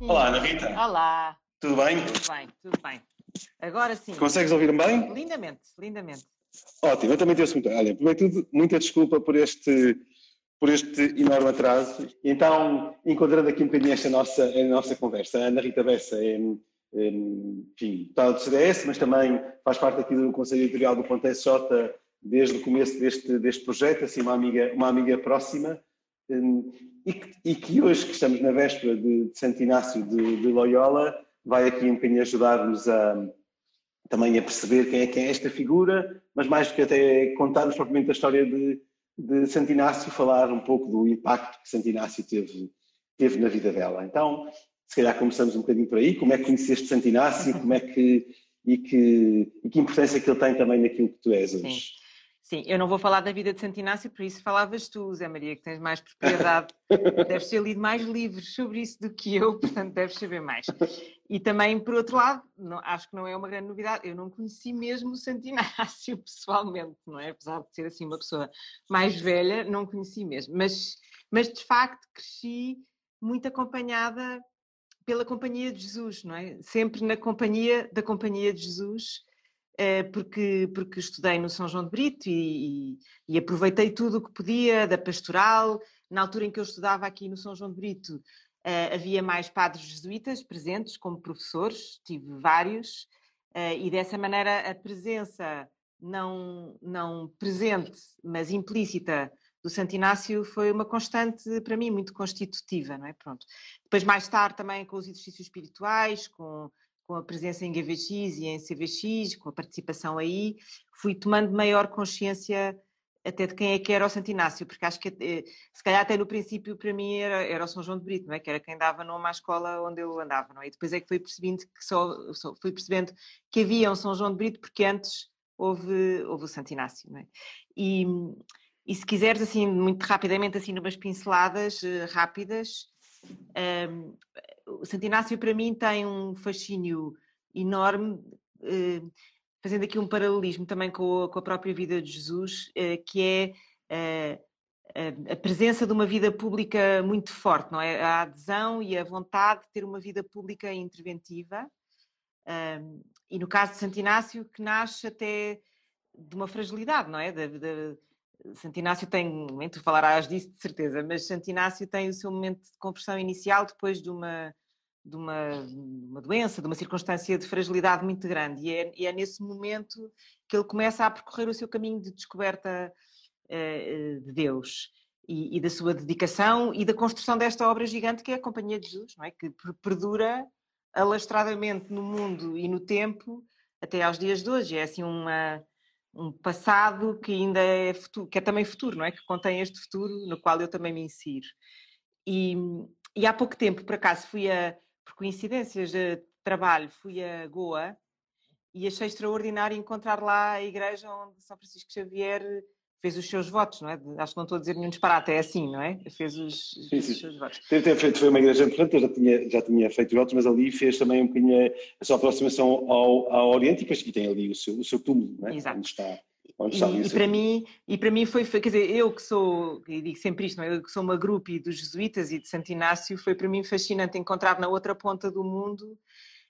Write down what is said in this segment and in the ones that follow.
Olá, Ana Rita. Olá. Tudo bem? Tudo bem, tudo bem. Agora sim. Consegues ouvir-me bem? Lindamente, lindamente. Ótimo, eu também tenho muito. Olha, primeiro tudo, muita desculpa por este, por este enorme atraso. Então, encontrando aqui um bocadinho esta nossa, a nossa conversa, a Ana Rita Bessa é, é enfim, está do CDS, mas também faz parte aqui do Conselho Editorial do Ponte SJ desde o começo deste, deste projeto, assim, uma amiga, uma amiga próxima. E que, e que hoje, que estamos na véspera de, de Santo Inácio de, de Loyola, vai aqui um bocadinho ajudar-nos a, também a perceber quem é, quem é esta figura, mas mais do que até contar-nos propriamente a história de, de Santo Inácio, falar um pouco do impacto que Santo Inácio teve, teve na vida dela. Então, se calhar começamos um bocadinho por aí, como é que conheceste Santo Inácio, como é que, e que, e que importância que ele tem também naquilo que tu és hoje. Sim. Sim, eu não vou falar da vida de Santo Inácio, por isso falavas tu, Zé Maria, que tens mais propriedade. deves ter lido mais livros sobre isso do que eu, portanto deves saber mais. E também, por outro lado, não, acho que não é uma grande novidade, eu não conheci mesmo o Santo Inácio pessoalmente, não é? Apesar de ser assim uma pessoa mais velha, não conheci mesmo. Mas, mas de facto cresci muito acompanhada pela Companhia de Jesus, não é? Sempre na companhia da Companhia de Jesus eh, porque, porque estudei no São João de Brito e, e, e, aproveitei tudo o que podia da pastoral. Na altura em que eu estudava aqui no São João de Brito, eh, havia mais padres jesuítas presentes como professores, tive vários, eh, e dessa maneira a presença não, não presente, mas implícita do Santo Inácio foi uma constante para mim muito constitutiva, não é? Pronto. Depois mais tarde também com os exercícios espirituais, com com a presença em GVX e em CVX, com a participação aí, fui tomando maior consciência até de quem é que era o Santo Inácio, porque acho que eh, se calhar até no princípio para mim era, era o São João de Brito, não é? que era quem dava nome à escola onde eu andava, não é? E depois é que fui percebendo que só, só fui percebendo que havia um São João de Brito porque antes houve, houve o Santo Inácio, não é? E, e se quiseres assim muito rapidamente assim numas pinceladas uh, rápidas, um, o Santo Inácio para mim tem um fascínio enorme, eh, fazendo aqui um paralelismo também com a, com a própria vida de Jesus, eh, que é a presença de uma vida pública muito forte, não é? A adesão e a vontade de ter uma vida pública interventiva. E no caso de Santo Inácio, que nasce até de uma fragilidade, não é? De, de, Santo Inácio tem, tu falarás disso de certeza, mas Santo Inácio tem o seu momento de conversão inicial depois de uma, de uma, uma doença, de uma circunstância de fragilidade muito grande. E é, e é, nesse momento que ele começa a percorrer o seu caminho de descoberta uh, de Deus e, e, da sua dedicação e da construção desta obra gigante que é a Companhia de Jesus, não é? que perdura alastradamente no mundo e no tempo até aos dias de hoje. É assim uma um passado que ainda é futuro, que é também futuro, não é? Que contém este futuro no qual eu também me insiro. E, e há pouco tempo, por acaso, fui a, por coincidências de trabalho, fui a Goa e achei extraordinário encontrar lá a igreja onde São Francisco Xavier fez os seus votos, não é? Acho que não estou a dizer nenhum disparate, é assim, não é? Fez os, sim, sim. os seus votos. Deve ter feito, foi uma igreja importante, eu já tinha, já tinha feito votos, mas ali fez também um bocadinho a sua aproximação ao, ao Oriente e tem ali o seu, o seu túmulo, não é? Exato. Onde está, onde está e, e para mim e para mim foi, foi, quer dizer, eu que sou, e digo sempre isto, não é? eu que sou uma grupo dos jesuítas e de Santo Inácio, foi para mim fascinante encontrar na outra ponta do mundo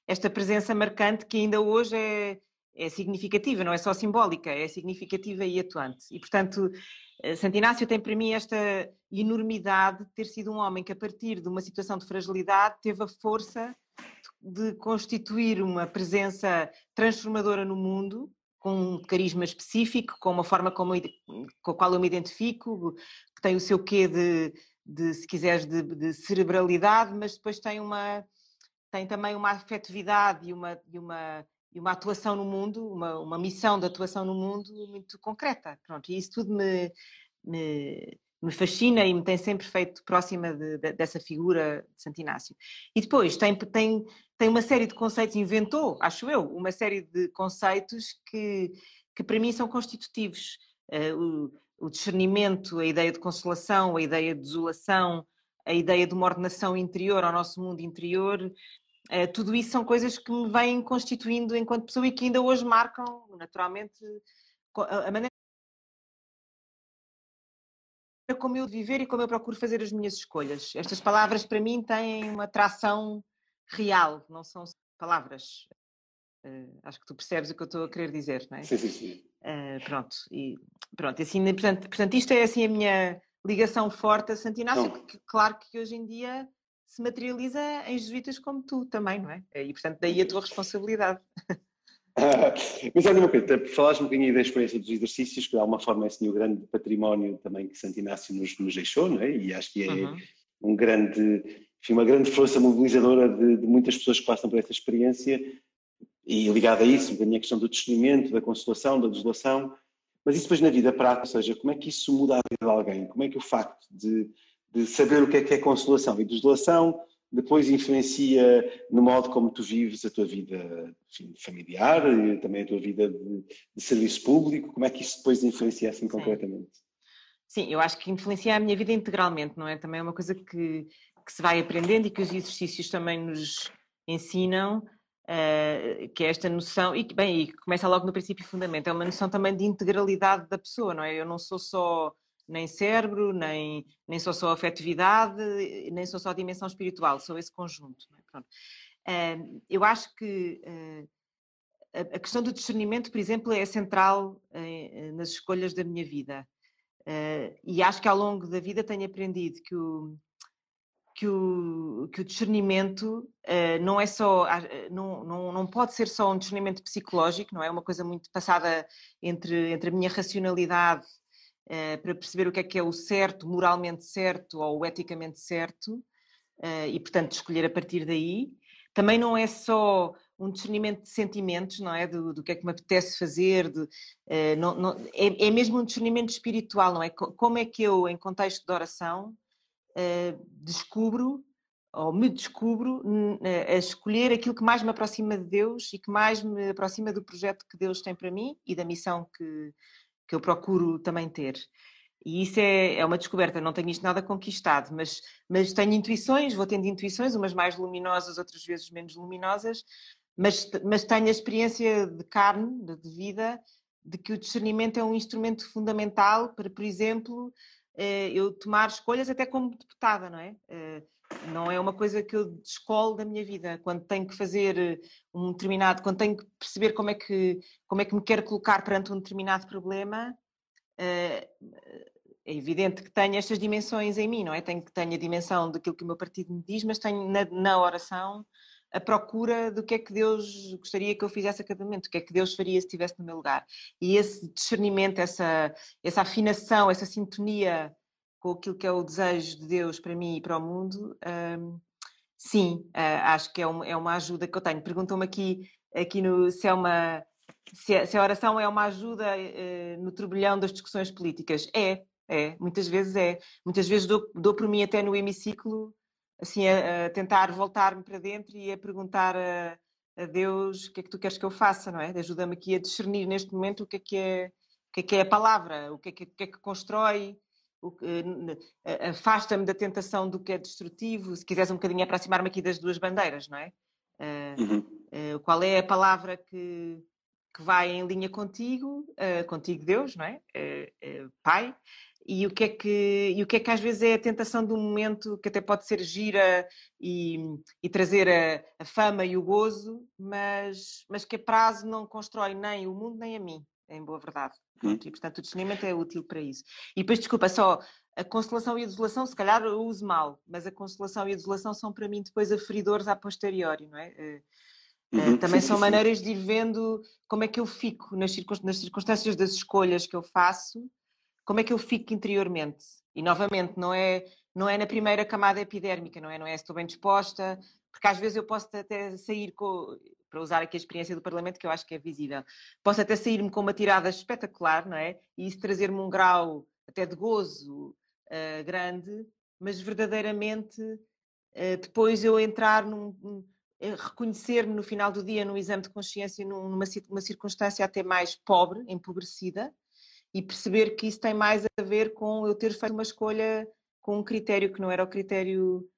esta presença marcante que ainda hoje é é significativa, não é só simbólica, é significativa e atuante. E, portanto, eh, Santo Inácio tem para mim esta enormidade de ter sido um homem que, a partir de uma situação de fragilidade, teve a força de constituir uma presença transformadora no mundo, com um carisma específico, com uma forma como, com a qual eu me identifico, que tem o seu quê de, de se quiseres, de, de, cerebralidade, mas depois tem uma tem também uma afetividade e uma, e uma e uma atuação no mundo, uma, uma missão de atuação no mundo muito concreta. Pronto, e isso tudo me, me, me fascina e me tem sempre feito próxima de, de, dessa figura de Santo Inácio. E depois tem, tem, tem uma série de conceitos, inventou, acho eu, uma série de conceitos que, que para mim são constitutivos. Uh, o, o discernimento, a ideia de consolação, a ideia de desolação, a ideia de uma ordenação interior ao nosso mundo interior, tudo isso são coisas que me vêm constituindo enquanto pessoa e que ainda hoje marcam, naturalmente, a maneira como eu viver e como eu procuro fazer as minhas escolhas. Estas palavras, para mim, têm uma tração real, não são palavras. Uh, acho que tu percebes o que eu estou a querer dizer, não é? Sim, sim, sim. Uh, pronto, e pronto, assim, portanto, portanto, isto é assim a minha ligação forte a Santo Inácio, que, claro que hoje em dia se materializa em jesuítas como tu também, não é? E portanto daí a tua responsabilidade. mas olha uma coisa, falaste um bocadinho da experiência dos exercícios, que de alguma forma é assim, o grande património também que Santo Inácio nos, nos deixou, não é? E acho que é uhum. um grande, enfim, uma grande força mobilizadora de, de, muitas pessoas que passam por esta experiência e ligada a isso, a minha questão do discernimento, da consolação, da desolação, mas isso depois na vida prática, ou seja, como é que isso muda a vida de alguém? Como é que o facto de, de saber o que é que é consolação e desolação depois influencia no modo como tu vives a tua vida enfim, familiar, e também a tua vida de, de, serviço público, como é que isso depois influencia assim Sim. concretamente? Sim, eu acho que influencia a minha vida integralmente, não é? Também é uma coisa que, que se vai aprendendo e que os exercícios também nos ensinam, uh, que é esta noção, e que, bem, e começa logo no princípio fundamento, é uma noção também de integralidade da pessoa, não é? Eu não sou só nem cérebro, nem, nem sou só afetividade, nem sou só dimensão espiritual, sou esse conjunto. É? Uh, eu acho que uh, a questão do discernimento, por exemplo, é central uh, nas escolhas da minha vida. e acho que ao longo da vida tenho aprendido que o, que o, que o discernimento não é só, não, não, não pode ser só um discernimento psicológico, não é uma coisa muito passada entre, entre a minha racionalidade uh, para perceber o que é que é o certo, moralmente certo ou eticamente certo, uh, e portanto escolher a partir daí. Também não é só um discernimento de sentimentos, não é? Do, do que é que me apetece fazer, de, uh, não, não, é, é, mesmo um discernimento espiritual, não é? Como é que eu, em contexto de oração, descubro ou me descubro a escolher aquilo que mais me aproxima de Deus e que mais me aproxima do projeto que Deus tem para mim e da missão que, que eu procuro também ter. E isso é, é uma descoberta, não tenho isto nada conquistado, mas, mas tenho intuições, vou tendo intuições, umas mais luminosas, outras vezes menos luminosas, mas, mas tenho a experiência de carne, de, vida, de que o discernimento é um instrumento fundamental para, por exemplo, eh, eu tomar escolhas até como deputada, não é? Não é uma coisa que eu descolo da minha vida. Quando tenho que fazer eh, um determinado, quando tenho que perceber como é que, como é que me quero colocar perante um determinado problema, eh, é evidente que tenho estas dimensões em mim, não é? Tenho a dimensão daquilo que o meu partido me diz, mas tenho na, na oração a procura do que é que Deus gostaria que eu fizesse a cada momento, o que é que Deus faria se estivesse no meu lugar. E esse discernimento, essa, essa afinação, essa sintonia com aquilo que é o desejo de Deus para mim e para o mundo, um, sim, uh, acho que é, um, é, uma ajuda que eu tenho. Perguntam-me aqui, aqui no, se, é uma, se, a, se a oração é uma ajuda uh, no turbilhão das discussões políticas. É, é, muitas vezes é. Muitas vezes dou, dou por mim até no hemiciclo, assim, a, a tentar voltar-me para dentro e a perguntar a, a, Deus o que é que tu queres que eu faça, não é? Ajuda-me aqui a discernir neste momento o que é que é, o que é, que é a palavra, o que é que, o que, é que constrói, afasta-me da tentação do que é destrutivo, se quiseres um bocadinho aproximar-me aqui das duas bandeiras, não é? Uhum. qual é a palavra que, que vai em linha contigo, contigo Deus, não é? Pai, e o que é que e o que é que às vezes é a tentação um momento que até pode ser gira e, e trazer a, a, fama e o gozo, mas mas que a prazo não constrói nem o mundo nem a mim, em boa verdade. Hum. E, portanto, o discernimento é útil para isso. E depois, desculpa, só a consolação e a desolação, se calhar eu uso mal, mas a consolação e a desolação são para mim depois aferidores a posteriori, não é? Eh, eh, uhum, também sim, são sim, maneiras de ir vendo como é que eu fico nas, circunstâncias das escolhas que eu faço, como é que eu fico interiormente. E novamente, não é, não é na primeira camada epidérmica, não é? Não é se estou bem disposta, porque às vezes eu posso até sair com para usar aqui a experiência do Parlamento, que eu acho que é visível. Posso até sair-me com uma tirada espetacular, não é? E isso trazer-me um grau até de gozo uh, grande, mas verdadeiramente uh, depois eu entrar num. num reconhecer-me no final do dia no exame de consciência numa, numa circunstância até mais pobre, empobrecida, e perceber que isso tem mais a ver com eu ter feito uma escolha com um critério que não era o critério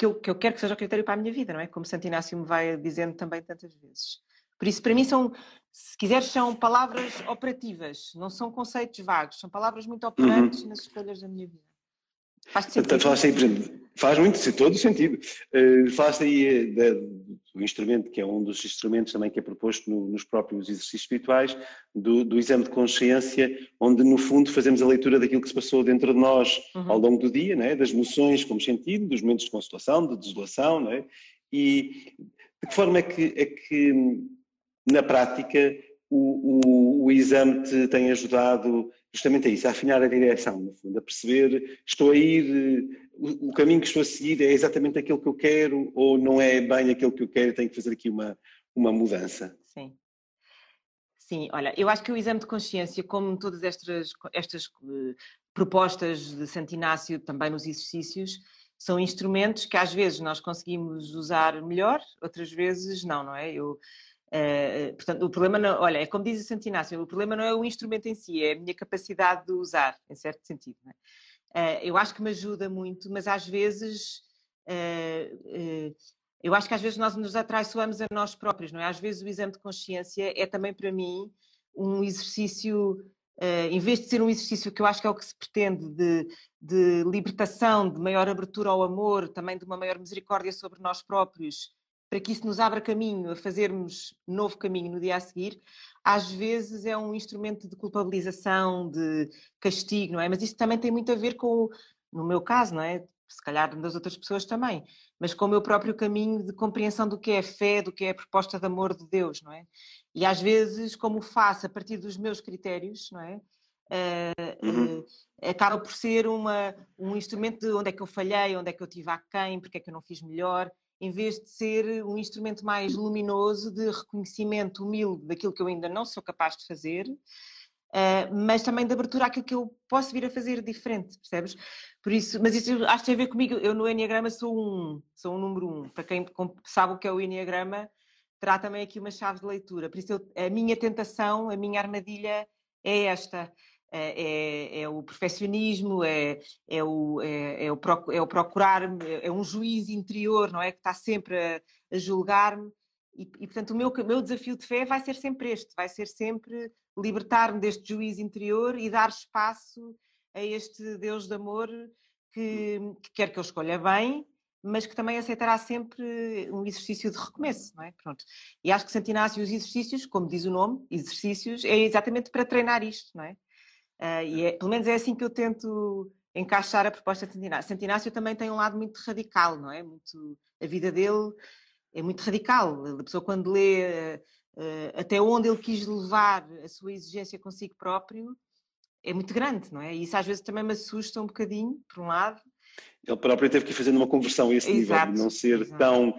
que eu, que eu quero que seja o critério para a minha vida, não é? Como Santo Inácio me vai dizendo também tantas vezes. Por isso, para mim, são, se quiseres, são palavras operativas, não são conceitos vagos, são palavras muito operantes uhum. nas escolhas da minha vida. Faz sentido. Falaste aí, faz muito, todo o sentido. Uh, falaste aí eh, do instrumento, que é um dos instrumentos também que é proposto no, nos próprios exercícios espirituais, do, do, exame de consciência, onde no fundo fazemos a leitura daquilo que se passou dentro de nós uhum. ao longo do dia, né? das emoções como sentido, dos momentos de consolação, de desolação, né? e de que forma é que, é que na prática o, o, o exame te tem ajudado justamente a isso, a afinar a direção, no fundo, a perceber, estou a ir, o, o, caminho que estou a seguir é exatamente aquilo que eu quero ou não é bem aquilo que eu quero, tenho que fazer aqui uma, uma mudança. Sim. Sim, olha, eu acho que o exame de consciência, como todas estas, estas uh, propostas de Santo Inácio também nos exercícios, são instrumentos que às vezes nós conseguimos usar melhor, outras vezes não, não é? Eu, Uh, portanto, o problema não, olha, é como diz o Santo Inácio, o problema não é o instrumento em si, é a minha capacidade de usar, em certo sentido. É? Uh, eu acho que me ajuda muito, mas às vezes uh, eu acho que às vezes nós nos atraiçoamos a nós próprios, não é? Às vezes o exame de consciência é também para mim um exercício, em vez de ser um exercício que eu acho que é o que se pretende de, de libertação, de maior abertura ao amor, também de uma maior misericórdia sobre nós próprios para que isso nos abra caminho a fazermos novo caminho no dia a seguir, às vezes é um instrumento de culpabilização, de castigo, não é? Mas isso também tem muito a ver com, no meu caso, não é? Se calhar das outras pessoas também, mas com o meu próprio caminho de compreensão do que é fé, do que é a proposta de amor de Deus, não é? E às vezes, como faço a partir dos meus critérios, não é? Uh, uhum. uh, acaba por ser uma, um instrumento de onde é que eu falhei, onde é que eu tive aquém, porque é que eu não fiz melhor, em vez de ser um instrumento mais luminoso de reconhecimento humilde daquilo que eu ainda não sou capaz de fazer, uh, mas também de abertura àquilo que eu posso vir a fazer diferente, percebes? Por isso, mas isso acho que tem a ver comigo. Eu no Enneagrama sou um, sou um número um. Para quem sabe o que é o Enneagrama, terá também aqui uma chave de leitura. Por isso, eu, a minha tentação, a minha armadilha é esta. É, é, é, o perfeccionismo, é, é, o, é, é, o, é o procurar, é um juiz interior, não é? Que está sempre a, a julgar-me. E, e, portanto, o meu, meu desafio de fé vai ser sempre este: vai ser sempre libertar-me deste juiz interior e dar espaço a este Deus de amor que, que quer que eu escolha bem, mas que também aceitará sempre um exercício de recomeço, não é? Pronto. E acho que Santo Inácio, os exercícios, como diz o nome, exercícios, é exatamente para treinar isto, não é? Uh, e é, pelo menos é assim que eu tento encaixar a proposta de Santinácio. Santinácio também tem um lado muito radical, não é? Muito, a vida dele é muito radical. A pessoa quando lê uh, até onde ele quis levar a sua exigência consigo próprio é muito grande, não é? E isso às vezes também me assusta um bocadinho, por um lado. Ele próprio teve que ir fazendo uma conversão a esse exato, nível, de não ser exato. tão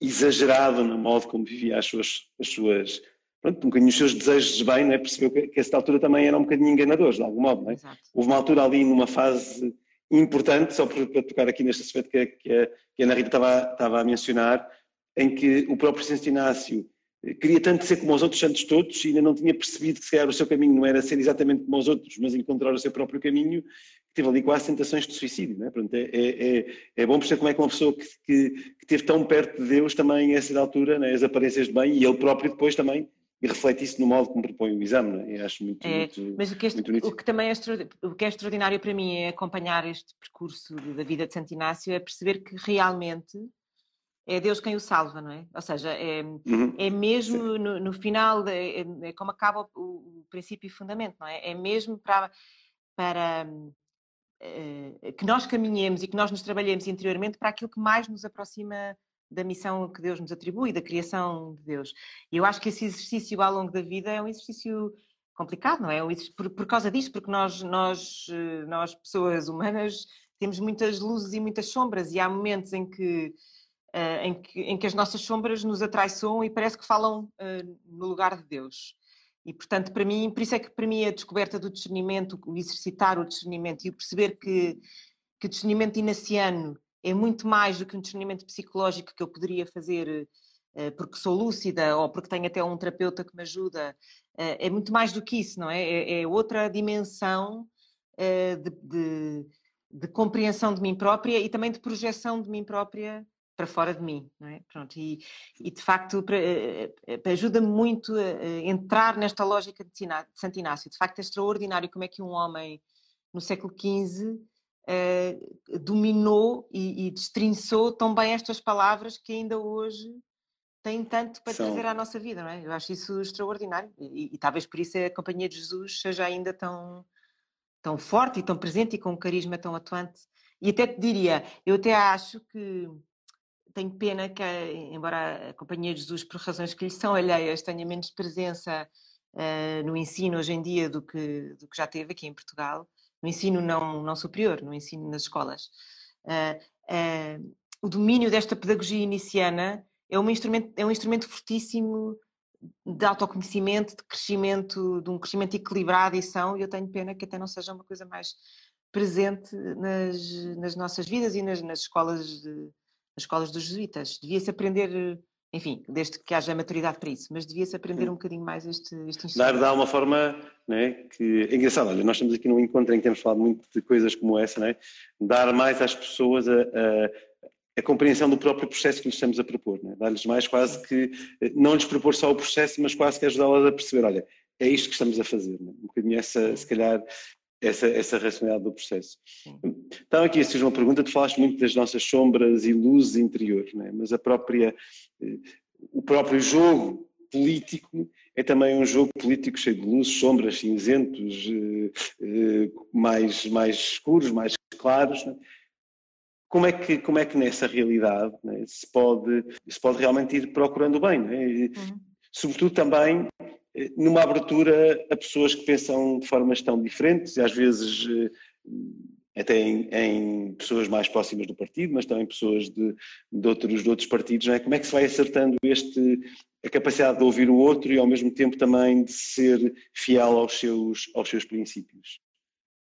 exagerado no modo como vivia as suas, as suas pronto, um bocadinho os seus desejos de bem, né? percebeu que, que a esta altura também eram um bocadinho enganadores, de algum modo. Né? Houve uma altura ali numa fase importante, só para, para tocar aqui neste aspecto que, que, a, que a Ana Rita estava, estava a mencionar, em que o próprio Santo Inácio eh, queria tanto ser como os outros santos todos e ainda não tinha percebido que se calhar o seu caminho não era ser exatamente como os outros, mas encontrar o seu próprio caminho, teve ali quase tentações de suicídio. Né? Pronto, é, é, é, é bom perceber como é que uma pessoa que, que, que esteve tão perto de Deus também a essa altura, né? as aparências de bem, e ele próprio depois também e reflete isso no modo como propõe o exame, é? acho muito, é, muito Mas o que, este, o que também é, o que é extraordinário para mim é acompanhar este percurso da vida de Santo Inácio, é perceber que realmente é Deus quem o salva, não é? Ou seja, é, uhum. é mesmo no, no, final, é, é, como acaba o, o, princípio e fundamento, não é? É mesmo para, para uh, que nós caminhemos e que nós nos trabalhemos interiormente para aquilo que mais nos aproxima da missão que Deus nos atribui, da criação de Deus. E eu acho que esse exercício ao longo da vida é um exercício complicado, não é? Por, por causa disso, porque nós, nós, eh, nós, pessoas humanas, temos muitas luzes e muitas sombras, e há momentos em que, uh, em que, em que as nossas sombras nos atraiçoam e parece que falam uh, no lugar de Deus. E, portanto, para mim, por isso é que para mim a descoberta do discernimento, o exercitar o discernimento e o perceber que, que o discernimento inaciano é muito mais do que um discernimento psicológico que eu poderia fazer uh, porque sou lúcida ou porque tenho até um terapeuta que me ajuda. Uh, é muito mais do que isso, não é? É, é outra dimensão de, de, de compreensão de mim própria e também de projeção de mim própria para fora de mim, não é? Pronto, e, e de facto eh, eh, ajuda-me muito a, entrar nesta lógica de Santo Inácio. De facto é extraordinário como é que um homem no século XV eh, dominou e, e destrinçou tão bem estas palavras que ainda hoje têm tanto para São... trazer à nossa vida, não é? Eu acho isso extraordinário e, e, talvez por isso a Companhia de Jesus seja ainda tão, tão forte e tão presente e com um carisma tão atuante. E até te diria, eu até acho que tenho pena que, embora a Companhia de Jesus, por razões que lhe são alheias, tenha menos presença uh, no ensino hoje em dia do que, do que já teve aqui em Portugal, no ensino não, não superior, no ensino nas escolas. Uh, uh, o domínio desta pedagogia iniciana é um instrumento, é um instrumento fortíssimo de autoconhecimento, de crescimento, de um crescimento equilibrado e são, e eu tenho pena que até não seja uma coisa mais presente nas, nas nossas vidas e nas, nas escolas de, nas escolas dos jesuítas. Devia-se aprender, enfim, desde que haja maturidade para isso, mas devia-se aprender um bocadinho mais este, este instrumento. Dar, uma forma, né, que é engraçado, olha, nós estamos aqui num encontro em que temos falado muito de coisas como essa, né? dar mais às pessoas a, a a compreensão do próprio processo que lhes estamos a propor, né? dar-lhes mais quase que, não lhes propor só o processo, mas quase que ajudá-las a perceber, olha, é isto que estamos a fazer, né? um bocadinho essa, se calhar, essa, essa racionalidade do processo. Então aqui surge uma pergunta, tu falaste muito das nossas sombras e luzes interiores, né? mas a própria, eh, o próprio jogo político é também um jogo político cheio de luzes, sombras, cinzentos, eh, eh, mais, mais escuros, mais claros. Né? Como é, que, como é que nessa realidade né, se, pode, se pode realmente ir procurando o bem? Né? Uhum. Sobretudo também numa abertura a pessoas que pensam de formas tão diferentes e às vezes eh, até em, em pessoas mais próximas do partido, mas também pessoas de, de, outros, de outros partidos, não é? Como é que se vai acertando este, a capacidade de ouvir o outro e ao mesmo tempo também de ser fiel aos seus, aos seus princípios?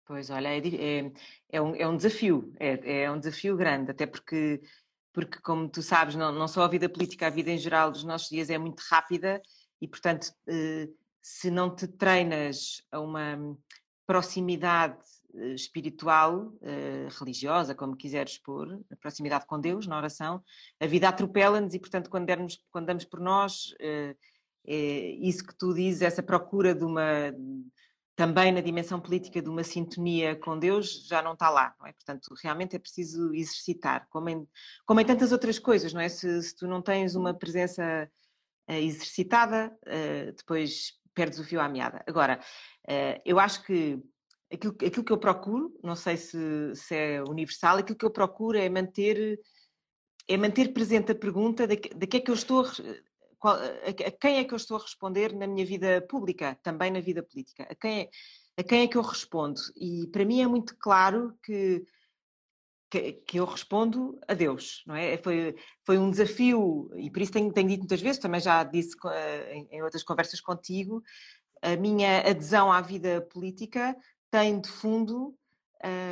Pois, olha, é, é, é, um, é um desafio, é, é um desafio grande, até porque, porque como tu sabes, não, não só a vida política, a vida em geral dos nossos dias é muito rápida e, portanto, eh, se não te treinas a uma proximidade eh, espiritual, eh, religiosa, como quiseres pôr, a proximidade com Deus na oração, a vida atropela-nos e, portanto, quando, dermos, quando damos por nós, é isso que tu dizes, essa procura de uma, também na dimensão política, de uma sintonia com Deus, já não está lá, não é? Portanto, realmente é preciso exercitar, como em, como em tantas outras coisas, não é? Se, se tu não tens uma presença eh, exercitada, eh, depois perdes o fio à meada. Agora, eh, eu acho que aquilo, aquilo que eu procuro, não sei se, se, é universal, aquilo que eu procuro é manter, é manter presente a pergunta de, de que é que eu estou qual, a, quem é que eu estou a responder na minha vida pública, também na vida política, a quem, é, a quem é que eu respondo. E para mim é muito claro que que, que, eu respondo a Deus, não é? Foi, foi um desafio, e por isso tenho, tenho dito muitas vezes, também já disse uh, em, em, outras conversas contigo, a minha adesão à vida política tem de fundo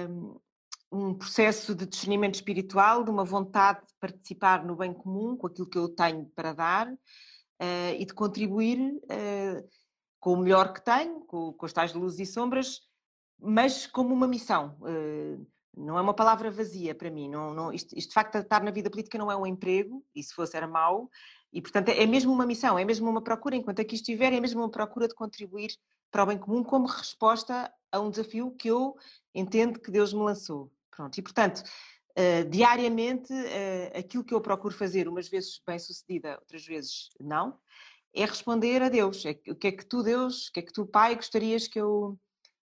um, um processo de discernimento espiritual, de uma vontade de participar no bem comum, com aquilo que eu tenho para dar, uh, e de contribuir uh, com o melhor que tenho, com, com as tais luzes e sombras, mas como uma missão. Uh, não é uma palavra vazia para mim. Não, não, isto, isto, de facto, estar na vida política não é um emprego, e se fosse era mau, e portanto é, mesmo uma missão, é mesmo uma procura, enquanto aqui estiver, é mesmo uma procura de contribuir para o bem comum como resposta a um desafio que eu entendo que Deus me lançou. Pronto, e portanto, uh, diariamente, uh, aquilo que eu procuro fazer, umas vezes bem sucedida, outras vezes não, é responder a Deus. É, o que é que tu, Deus, o que é que tu, Pai, gostarias que eu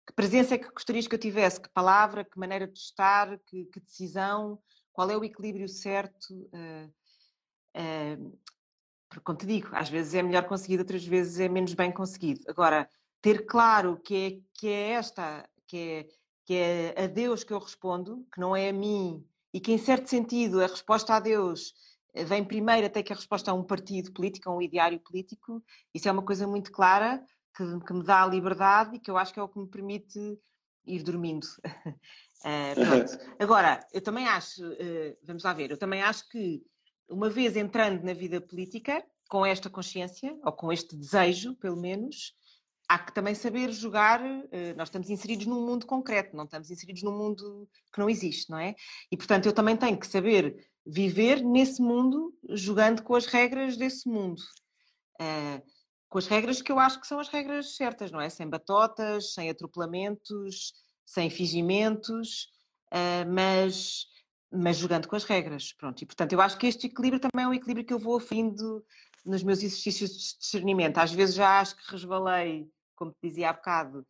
que presença é que gostarias que eu tivesse? Que palavra, que maneira de estar, que, que decisão? Qual é o equilíbrio certo? Uh, como te digo, às vezes é melhor conseguido, outras vezes é menos bem conseguido. Agora, ter claro que é, que é esta, que é, que é a Deus que eu respondo, que não é a mim, e que em certo sentido a resposta a Deus vem primeiro até que a resposta a um partido político, a um ideário político, isso é uma coisa muito clara, que, que, me dá a liberdade e que eu acho que é o que me permite ir dormindo. uh, Agora, eu também acho, uh, vamos lá ver, eu também acho que uma vez entrando na vida política, com esta consciência, ou com este desejo, pelo menos, há que também saber jogar. Eh, nós estamos inseridos num mundo concreto, não estamos inseridos num mundo que não existe, não é? E portanto eu também tenho que saber viver nesse mundo, jogando com as regras desse mundo. Uh, com as regras que eu acho que são as regras certas, não é? Sem batotas, sem atropelamentos, sem fingimentos, uh, mas, mas jogando com as regras. Pronto, e portanto eu acho que este equilíbrio também é um equilíbrio que eu vou aferindo nos meus exercícios de discernimento. Às vezes já acho que resvalei, como te dizia há bocado,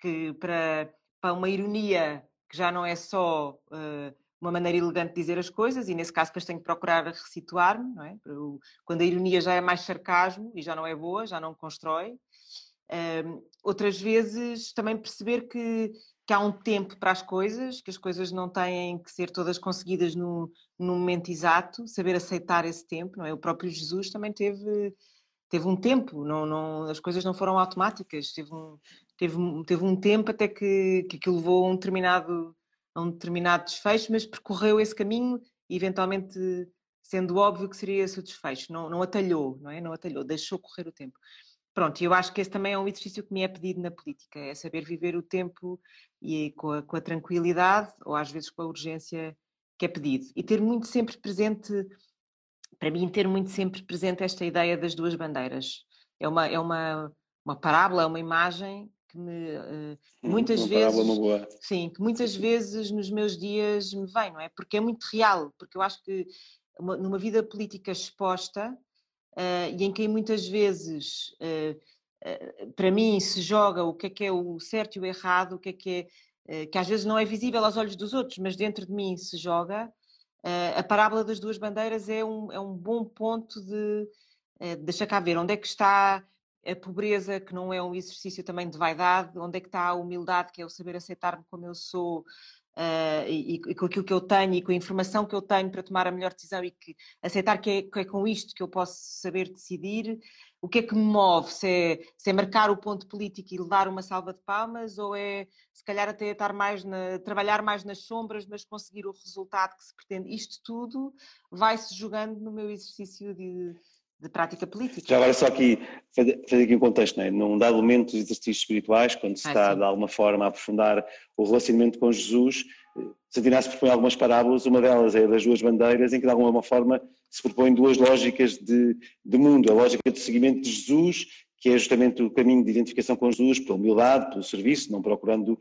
que para, para uma ironia que já não é só uh, uma maneira elegante de dizer as coisas, e nesse caso depois tenho que procurar resituar-me, não é? Quando a ironia já é mais sarcasmo e já não é boa, já não constrói. Uh, outras vezes também perceber que, que, há um tempo para as coisas, que as coisas não têm que ser todas conseguidas no, no momento exato, saber aceitar esse tempo, não é? O próprio Jesus também teve, teve um tempo, não, não, as coisas não foram automáticas, teve um, teve, teve um tempo até que, que aquilo levou a um determinado, a um determinado desfecho, mas percorreu esse caminho e eventualmente sendo óbvio que seria esse o desfecho, não, não atalhou, não é? Não atalhou, deixou correr o tempo. Pronto, eu acho que esse também é um exercício que me é pedido na política, é saber viver o tempo e com a, com a tranquilidade, ou às vezes com a urgência que é pedido. E ter muito sempre presente, para mim, ter muito sempre presente esta ideia das duas bandeiras. É uma, é uma, uma parábola, é uma imagem que me uh, muitas uma vezes sim que muitas vezes nos meus dias me vem não é? Porque é muito real porque eu acho que uma, numa vida política exposta uh, e em que muitas vezes uh, para mim se joga o que é que é o certo e o errado o que é que é que às vezes não é visível aos olhos dos outros mas dentro de mim se joga a parábola das duas bandeiras é um, é um bom ponto de deixa cá ver onde é que está a pobreza, que não é um exercício também de vaidade, onde é que está a humildade, que é o saber aceitar-me como eu sou uh, e, e, com aquilo que eu tenho e com a informação que eu tenho para tomar a melhor decisão e que aceitar que é, que é com isto que eu posso saber decidir. O que é que me move? Se é, se é marcar o ponto político e levar uma salva de palmas ou é se calhar até estar mais na, trabalhar mais nas sombras, mas conseguir o resultado que se pretende? Isto tudo vai-se jogando no meu exercício de, de prática política. Já agora só aqui, fazer, aqui um contexto, não é? num dado momento dos exercícios espirituais, quando se ah, está sim. de alguma forma a aprofundar o relacionamento com Jesus, Santo Inácio propõe algumas parábolas, uma delas é das duas bandeiras, em que de alguma forma se propõem duas lógicas de, de mundo, a lógica de seguimento de Jesus, que é justamente o caminho de identificação com Jesus, pela humildade, pelo serviço, não procurando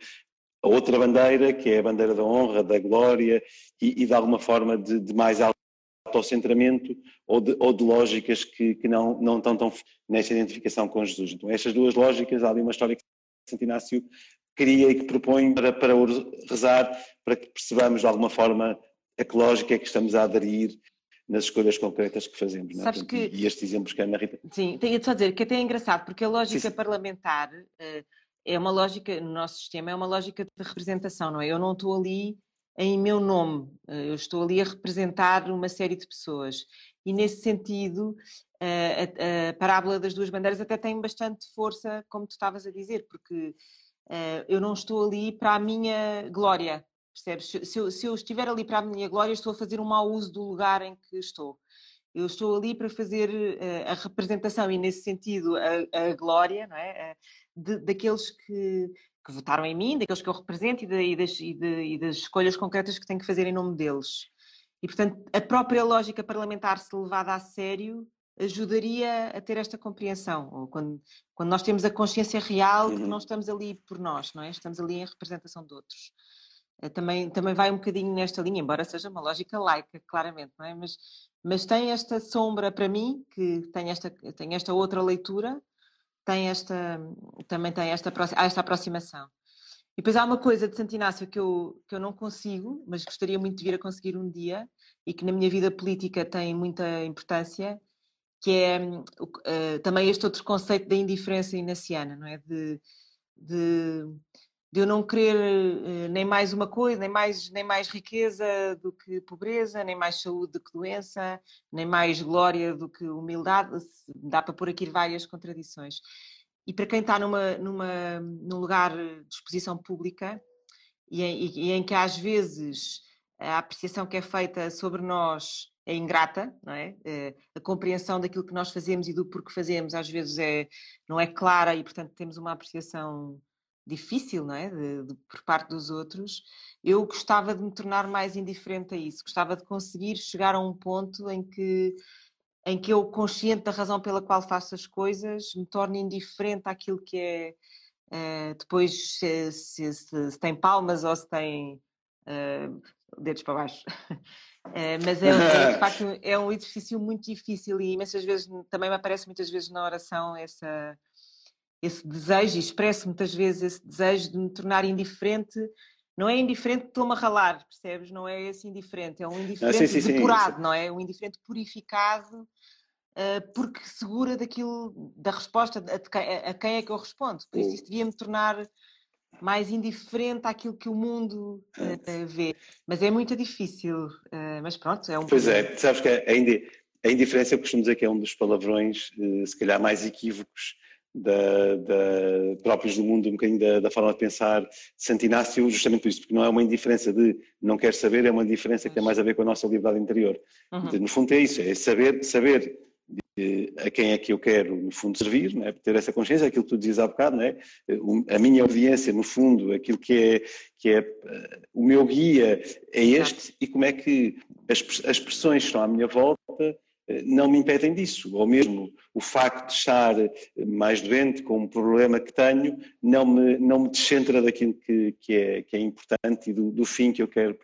a outra bandeira, que é a bandeira da honra, da glória e, e de alguma forma de, de mais alto autocentramento ou de, ou de lógicas que, que não, não estão tão nessa identificação com Jesus. Então, estas duas lógicas, há ali uma história que Santo Inácio cria e que propõe para, para rezar, para que percebamos de alguma forma a que lógica é que estamos a aderir nas escolhas concretas que fazemos. Não é? Sabes que... E estes exemplos que a Ana Rita... Sim, tenho só dizer que até é engraçado, porque a lógica sim, sim. parlamentar uh, é uma lógica, no nosso sistema, é uma lógica de representação, não é? Eu não estou ali em meu nome. Eh, eu estou ali a representar uma série de pessoas. E nesse sentido, a, a, parábola das duas bandeiras até tem bastante força, como tu estavas a dizer, porque uh, eu não estou ali para a minha glória, percebes? Se eu, se eu, estiver ali para a minha glória, estou a fazer um mau uso do lugar em que estou. Eu estou ali para fazer uh, a representação e, nesse sentido, a, a glória não é? De, daqueles que, que votaram em mim, daqueles que eu represento e, de, e, das, e, de, e, das, escolhas concretas que tenho que fazer em nome deles. E, portanto, a própria lógica parlamentar, se levada a sério, ajudaria a ter esta compreensão. Ou quando, quando nós temos a consciência real de que uhum. não estamos ali por nós, não é? Estamos ali em representação de outros. Eh, também, também vai um bocadinho nesta linha, embora seja uma lógica laica, claramente, não é? Mas, mas tem esta sombra para mim, que tem esta, tem esta outra leitura, tem esta, também tem esta, esta aproximação. E depois há uma coisa de Santo Inácio que eu, que eu não consigo, mas gostaria muito de vir a conseguir um dia e que na minha vida política tem muita importância, que é uh, também este outro conceito da indiferença inaciana, não é? De, de de eu não querer eh, nem mais uma coisa, nem mais, nem mais riqueza do que pobreza, nem mais saúde do que doença, nem mais glória do que humildade, dá para pôr aqui várias contradições. E para quem está numa, numa, num lugar de exposição pública e em, e em que às vezes a apreciação que é feita sobre nós é ingrata, não é? Eh, a compreensão daquilo que nós fazemos e do porquê fazemos às vezes é, não é clara e, portanto, temos uma apreciação difícil, não é? De, de, por parte dos outros. Eu gostava de me tornar mais indiferente a isso, gostava de conseguir chegar a um ponto em que em que eu, consciente da razão pela qual faço as coisas, me torne indiferente àquilo que é uh, depois se, se, se, se, tem palmas ou se tem uh, dedos para baixo. Uh, mas é, é, de facto é um exercício muito difícil e imensas vezes também me aparece muitas vezes na oração essa, esse desejo, e expresso muitas vezes esse desejo de me tornar indiferente. Não é indiferente que estou-me a ralar, percebes? Não é esse indiferente, é um indiferente ah, sim, sim, depurado, sim. não é? Um indiferente purificado, uh, porque segura daquilo, da resposta a, a, quem é que eu respondo. Por isso, isso devia-me tornar mais indiferente àquilo que o mundo uh, vê. Mas é muito difícil. Uh, mas pronto, é um. Pois é, sabes que a, indi a indiferença, eu costumo dizer que é um dos palavrões, uh, se calhar, mais equívocos da, da, próprios do mundo, um bocadinho da, da, forma de pensar de Santo Inácio, justamente por isso, porque não é uma indiferença de não quer saber, é uma indiferença que tem mais a ver com a nossa liberdade interior. Uhum. No fundo é isso, é saber, saber a quem é que eu quero, no fundo, servir, é? ter essa consciência, aquilo que tu dizias há bocado, é? a minha obediência, no fundo, aquilo que é, que é uh, o meu guia é este, e como é que as, as pressões que estão à minha volta não me impedem disso, ou mesmo o facto de estar mais doente com um problema que tenho não me, não me descentra daquilo que, que, é, que é importante e do, do fim que eu quero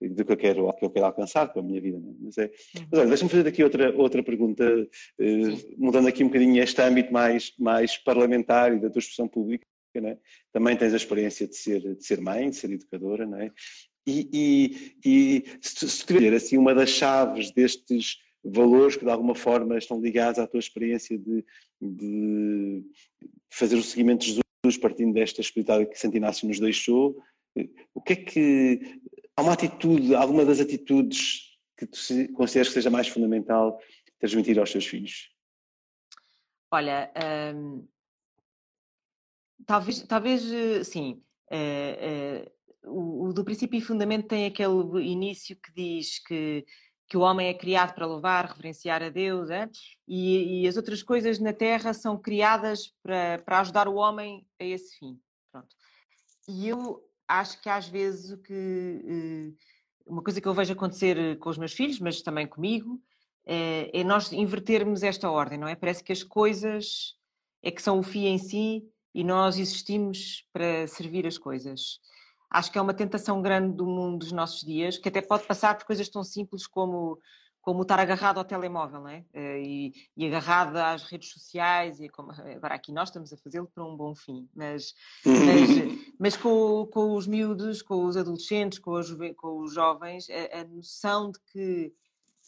do que eu quero, que eu quero alcançar com a minha vida. É? Mas, é, mas olha, deixa-me fazer aqui outra, outra pergunta, eh, mudando aqui um bocadinho este âmbito mais, mais parlamentar e da tua expressão pública. É? Também tens a experiência de ser, de ser mãe, de ser educadora, não é? E, e, e se, se tiver assim uma das chaves destes valores que de alguma forma estão ligados à tua experiência de, de fazer o seguimento de Jesus partindo desta espiritualidade que Santo Inácio nos deixou. O que é que. Há uma atitude, alguma das atitudes que tu consideras que seja mais fundamental transmitir aos teus filhos? Olha, hum, talvez, talvez sim. Uh, uh, o, o, do princípio e fundamento tem aquele início que diz que que o homem é criado para louvar, reverenciar a Deus, é? e, e, as outras coisas na Terra são criadas para, para ajudar o homem a esse fim. Pronto. E eu acho que às vezes o que eh, uma coisa que eu vejo acontecer com os meus filhos, mas também comigo, é, é nós invertermos esta ordem, não é? Parece que as coisas é que são o fim em si e nós existimos para servir as coisas acho que é uma tentação grande do mundo dos nossos dias, que até pode passar por coisas tão simples como como estar agarrado ao telemóvel, é? Eh, e, e agarrado às redes sociais, e como, agora aqui nós estamos a fazê-lo para um bom fim, mas, mas, mas com, com, os miúdos, com os adolescentes, com os, com os jovens, a, a, noção de que,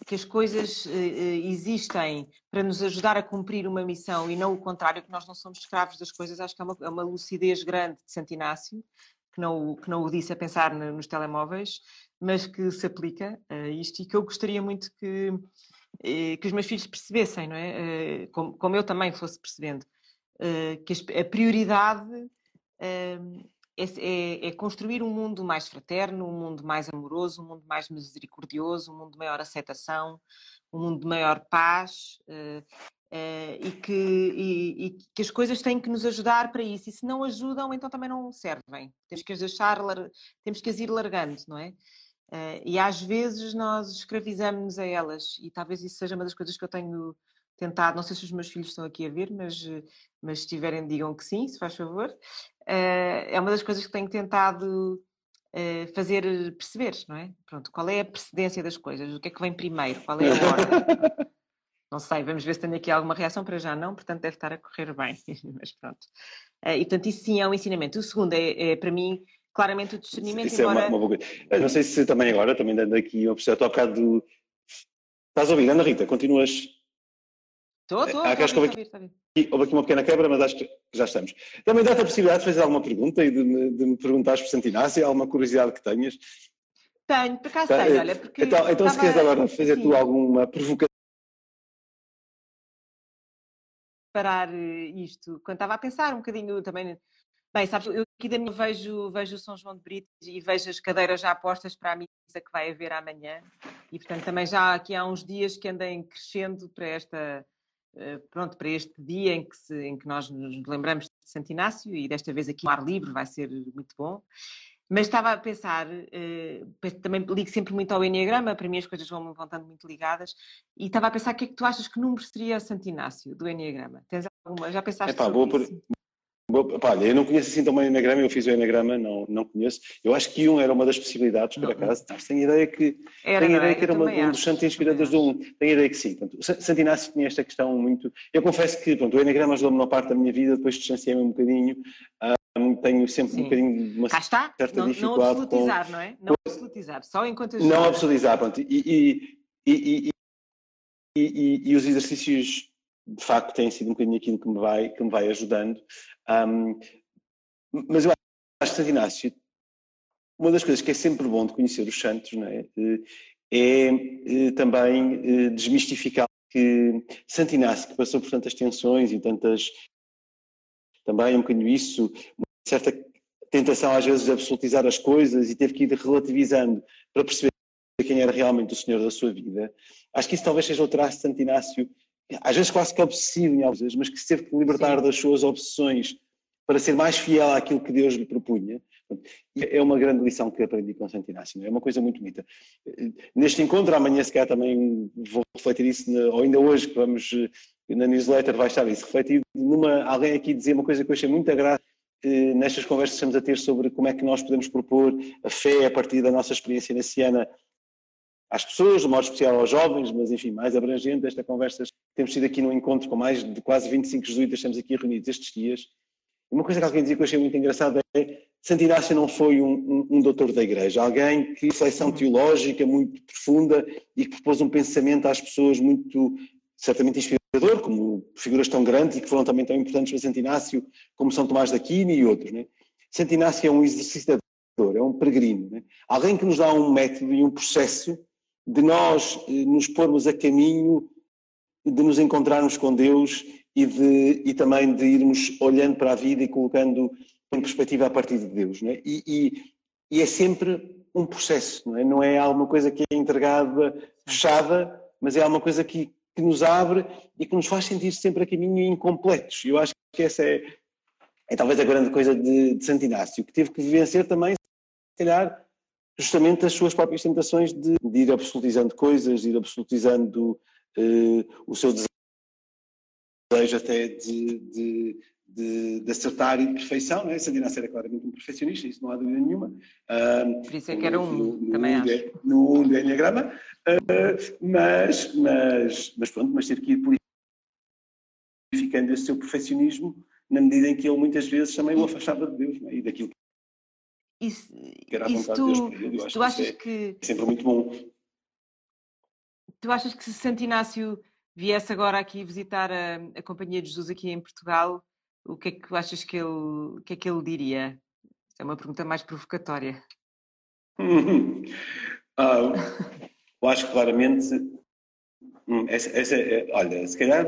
que as coisas uh, existem para nos ajudar a cumprir uma missão e não o contrário, que nós não somos escravos das coisas, acho que é uma, é uma lucidez grande de Santo Inácio, que não, que não o disse a pensar nos telemóveis, mas que se aplica a isto e que eu gostaria muito que, eh, que os meus filhos percebessem, não é? Eh, como, como eu também fosse percebendo, eh, que a prioridade é, é, é, construir um mundo mais fraterno, um mundo mais amoroso, um mundo mais misericordioso, um mundo de maior aceitação, um mundo de maior paz Uh, e, que, e, e, que as coisas têm que nos ajudar para isso. E se não ajudam, então também não servem. Temos que as deixar, temos que as ir largando, não é? Uh, e às vezes nós escravizamos-nos a elas, e talvez isso seja uma das coisas que eu tenho tentado. Não sei se os meus filhos estão aqui a ver, mas, mas se estiverem, digam que sim, se faz favor. Uh, é uma das coisas que tenho tentado fazer perceber, não é? Pronto, qual é a precedência das coisas? O que é que vem primeiro? Qual é a ordem? Não sei, vamos ver se tenho aqui alguma reação para já não, portanto deve estar a correr bem, mas pronto. Uh, e portanto isso sim é um ensinamento. O segundo é, é para mim claramente o discernimento. Isso embora... é uma, uma boa coisa. Não sei se também agora, também dando aqui uma percepção, estou há bocado do... Estás a ouvir, Ana Rita? Continuas? Estou, estou, ah, estou, estou, estou, Houve aqui uma pequena quebra, mas acho que já estamos. Também dá-te a possibilidade de fazer alguma pergunta e de me, de me perguntares por Santo Inácio, alguma curiosidade que tenhas? Tenho, por acaso tenho, olha, porque... Então, então se queres agora fazer Sim. tu alguma provocação parar eh, isto, quando estava a pensar um bocadinho também. Bem, sabes, eu aqui da minha vejo, vejo o São João de Brito e vejo as cadeiras já postas para a missa que vai haver amanhã E, portanto, também já aqui há uns dias que andem crescendo para esta eh, pronto, para este dia em que, se, em que nós nos lembramos de Santo Inácio e desta vez aqui o ar livre vai ser muito bom. Mas estava a pensar, eh, também ligo sempre muito ao Enneagrama, para mim as coisas vão, vão estando muito ligadas, e estava a pensar o que é que tu achas que número seria Santo Inácio do Enneagrama? Tens alguma? Já pensaste Epá, sobre isso? Por Olha, eu não conheço assim também o Enagrama, eu fiz o Enagrama, não, não conheço. Eu acho que um era uma das possibilidades, por acaso. Tenho ideia que, era, tenho ideia é? que era uma, um dos santos inspiradores do um. Tenho ideia que sim. Portanto, Santo Inácio tinha esta questão muito. Eu confesso que pronto, o Enagrama ajudou-me na parte da minha vida, depois distanciei-me um bocadinho. Tenho sempre sim. um bocadinho de uma certa não, dificuldade. Não absolutizar, com... não é? Não absolutizar, só enquanto ajuda. Não absolutizar, pronto. E, e, e, e, os exercícios de facto têm sido um bocadinho aquilo que me vai, que me vai ajudando. Um, mas eu acho que Santo Inácio, uma das coisas que é sempre bom de conhecer os santos não é, é, é também é, desmistificar que Santo Inácio, que passou por tantas tensões e tantas. também um bocadinho isso, certa tentação às vezes de absolutizar as coisas e teve que ir relativizando para perceber quem era realmente o Senhor da sua vida. Acho que isso talvez seja o traço de Santo Inácio, às vezes quase que obsessivo em algumas vezes, mas que se teve que libertar Sim. das suas obsessões para ser mais fiel àquilo que Deus lhe propunha. É uma grande lição que aprendi com Santo Inácio, é uma coisa muito bonita. Neste encontro, amanhã se calhar também vou refletir isso, ou ainda hoje que vamos, na newsletter vai estar isso, refletir numa, alguém aqui dizer uma coisa que eu achei muito agradável eh, nestas conversas que estamos a ter sobre como é que nós podemos propor a fé a partir da nossa experiência naciana às pessoas, de modo especial aos jovens, mas enfim, mais abrangente esta conversa. Temos sido aqui num encontro com mais de quase 25 jesuítas, estamos aqui reunidos estes dias, uma coisa que alguém dizia que eu achei muito engraçada é Santo Inácio não foi um, um, um doutor da igreja, alguém que reflexão uhum. teológica muito profunda e que propôs um pensamento às pessoas muito, certamente inspirador, como figuras tão grandes e que foram também tão importantes para Santo Inácio, como São Tomás da Aquino e outros. Né? Santo Inácio é um exercitador, é um peregrino, né? alguém que nos dá um método e um processo de nós eh, nos pormos a caminho de nos encontrarmos com Deus e, de, e também de irmos olhando para a vida e colocando em perspectiva a partir de Deus. Não é? E, e, e, é sempre um processo, não é? Não é alguma coisa que é entregada, fechada, mas é alguma coisa que, que nos abre e que nos faz sentir sempre a caminho incompletos. Eu acho que essa é, é talvez a grande coisa de, de Santo Inácio, que teve que vencer também, se calhar, justamente as suas próprias tentações de, de ir absolutizando coisas, de ir absolutizando uh, o seu desejo até de, de, de, de, acertar e de perfeição, né? Sandina era claramente um perfeccionista, isso não há dúvida nenhuma. Uh, Por isso é que era um, no, no, também acho. No um Enneagrama, uh, mas, mas, mas pronto, mas teve que ir purificando esse seu perfeccionismo na medida em que ele muitas vezes também o afastava de Deus e daquilo isso, que era a vontade tu, de Deus para ele. Eu acho tu achas que, é, que é sempre muito bom. Tu achas que se Santo Inácio viesse agora aqui visitar a, a Companhia de Jesus aqui em Portugal, o que é que achas que ele, o que é que ele diria? É uma pergunta mais provocatória. ah, eu acho claramente. Hum, essa, essa, é, olha, se calhar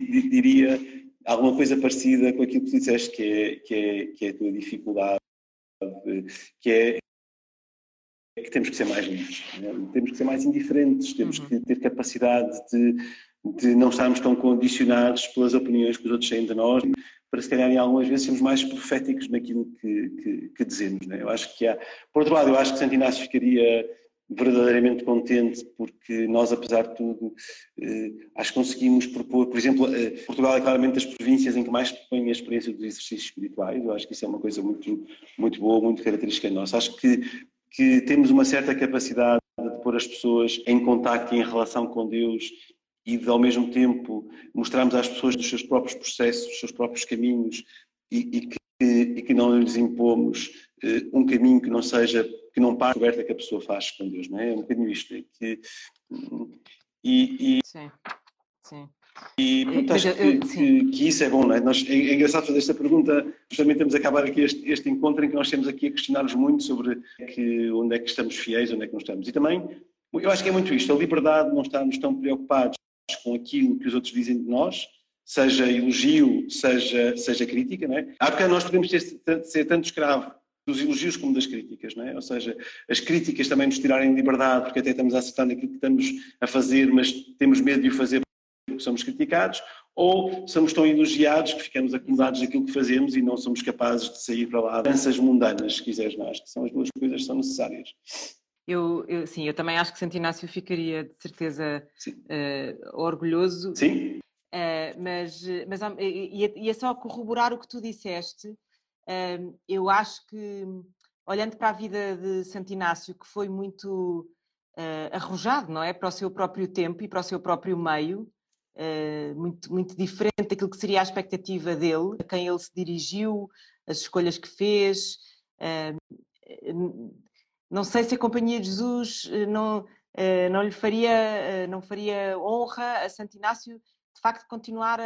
diria alguma coisa parecida com aquilo que tu disseste, que é, que é, que é a tua dificuldade, que é que temos que ser mais livres, né? temos que ser mais indiferentes, temos uhum. que ter capacidade de, de não estarmos tão condicionados pelas opiniões que os outros têm de nós, para se calhar em algumas vezes sermos mais proféticos naquilo que, que, que dizemos. Né? Eu acho que há, por outro lado, eu acho que Santo Inácio ficaria verdadeiramente contente porque nós, apesar de tudo, eh, acho que conseguimos propor, por exemplo, eh, Portugal é claramente das províncias em que mais põe a experiência dos exercícios espirituais, eu acho que isso é uma coisa muito, muito boa, muito característica nossa. Acho que que temos uma certa capacidade de pôr as pessoas em contacto e em relação com Deus e de, ao mesmo tempo, mostrarmos às pessoas dos seus próprios processos, dos seus próprios caminhos e, e, que, e que, não lhes impomos uh, um caminho que não seja, que não parte coberta que a pessoa faz com Deus, não é? É um bocadinho isto. É que, e, e, sim, sim. E pronto, acho que, que, que, isso é bom, não é? Nós, é, é engraçado fazer esta pergunta, justamente temos a acabar aqui este, este encontro em que nós temos aqui a questionar-nos muito sobre que, onde é que estamos fiéis, onde é que não estamos. E também, eu acho que é muito isto, a liberdade de não estarmos tão preocupados com aquilo que os outros dizem de nós, seja elogio, seja, seja crítica, não é? Há bocado nós podemos ter, ser tanto escravo dos elogios como das críticas, não é? Ou seja, as críticas também nos tirarem liberdade, porque até estamos a naquilo que estamos a fazer, mas temos medo de o fazer porque somos criticados, ou somos tão elogiados que ficamos acomodados naquilo que fazemos e não somos capazes de sair para lá. Danças mundanas, se quiseres, mais, que são as duas coisas que são necessárias. Eu, eu, sim, eu também acho que Santo Inácio ficaria de certeza uh, orgulhoso. Sim. Uh, mas mas e, e é só corroborar o que tu disseste. Uh, eu acho que, olhando para a vida de Santo Inácio, que foi muito arrojado, não é? Para o seu próprio tempo e para o seu próprio meio, muito, muito diferente daquilo que seria a expectativa dele, a quem ele se dirigiu, as escolhas que fez não sei se a Companhia de Jesus eh, não, eh, não lhe faria, eh, não faria honra a Santo Inácio de facto continuar a,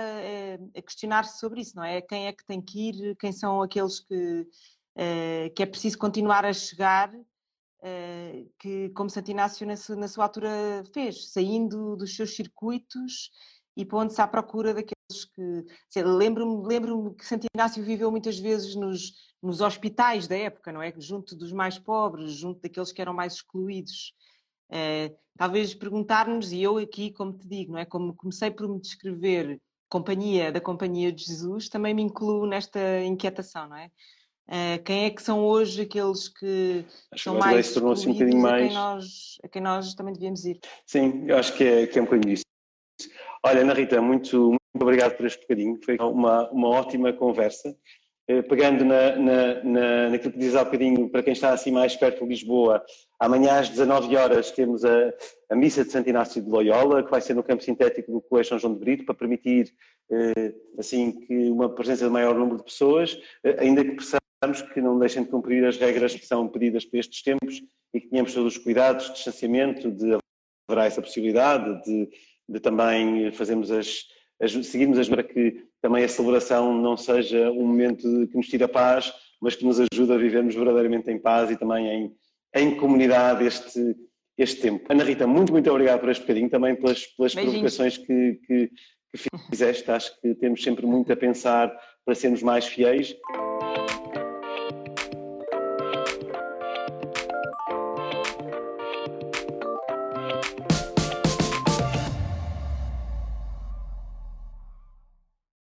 a questionar-se sobre isso, não é? Quem é que tem que ir, quem são aqueles que, que é preciso continuar a chegar, que como Santo Inácio na sua, na sua altura fez, saindo dos seus circuitos e pondo-se à procura daqueles que. Lembro-me lembro que Santo Inácio viveu muitas vezes nos, nos hospitais da época, não é? Junto dos mais pobres, junto daqueles que eram mais excluídos. Uh, talvez perguntar-nos, e eu aqui, como te digo, não é? Como comecei por me descrever companhia da Companhia de Jesus, também me incluo nesta inquietação, não é? Uh, quem é que são hoje aqueles que acho são que mais excluídos um bocadinho mais... A, quem nós, a quem nós também devíamos ir? Sim, eu acho que é, que é um bocadinho isso. Olha, Ana Rita, muito, muito obrigado por este bocadinho, foi uma, uma ótima conversa. Eh, pegando na, na, na, naquilo que diz há bocadinho, para quem está assim mais perto de Lisboa, amanhã às 19 horas temos a, a missa de Santo Inácio de Loyola, que vai ser no campo sintético do Colégio São João de Brito, para permitir eh, assim que uma presença de maior número de pessoas, eh, ainda que precisamos que não deixem de cumprir as regras que são pedidas para estes tempos e que tenhamos todos os cuidados de distanciamento, de haverá essa possibilidade de, de também fazermos as seguirmos as para que também a celebração não seja um momento que nos tira paz, mas que nos ajude a vivermos verdadeiramente em paz e também em, em comunidade este, este tempo. Ana Rita, muito, muito obrigado por este bocadinho, também pelas, pelas provocações que, que, que fizeste. Acho que temos sempre muito a pensar para sermos mais fiéis.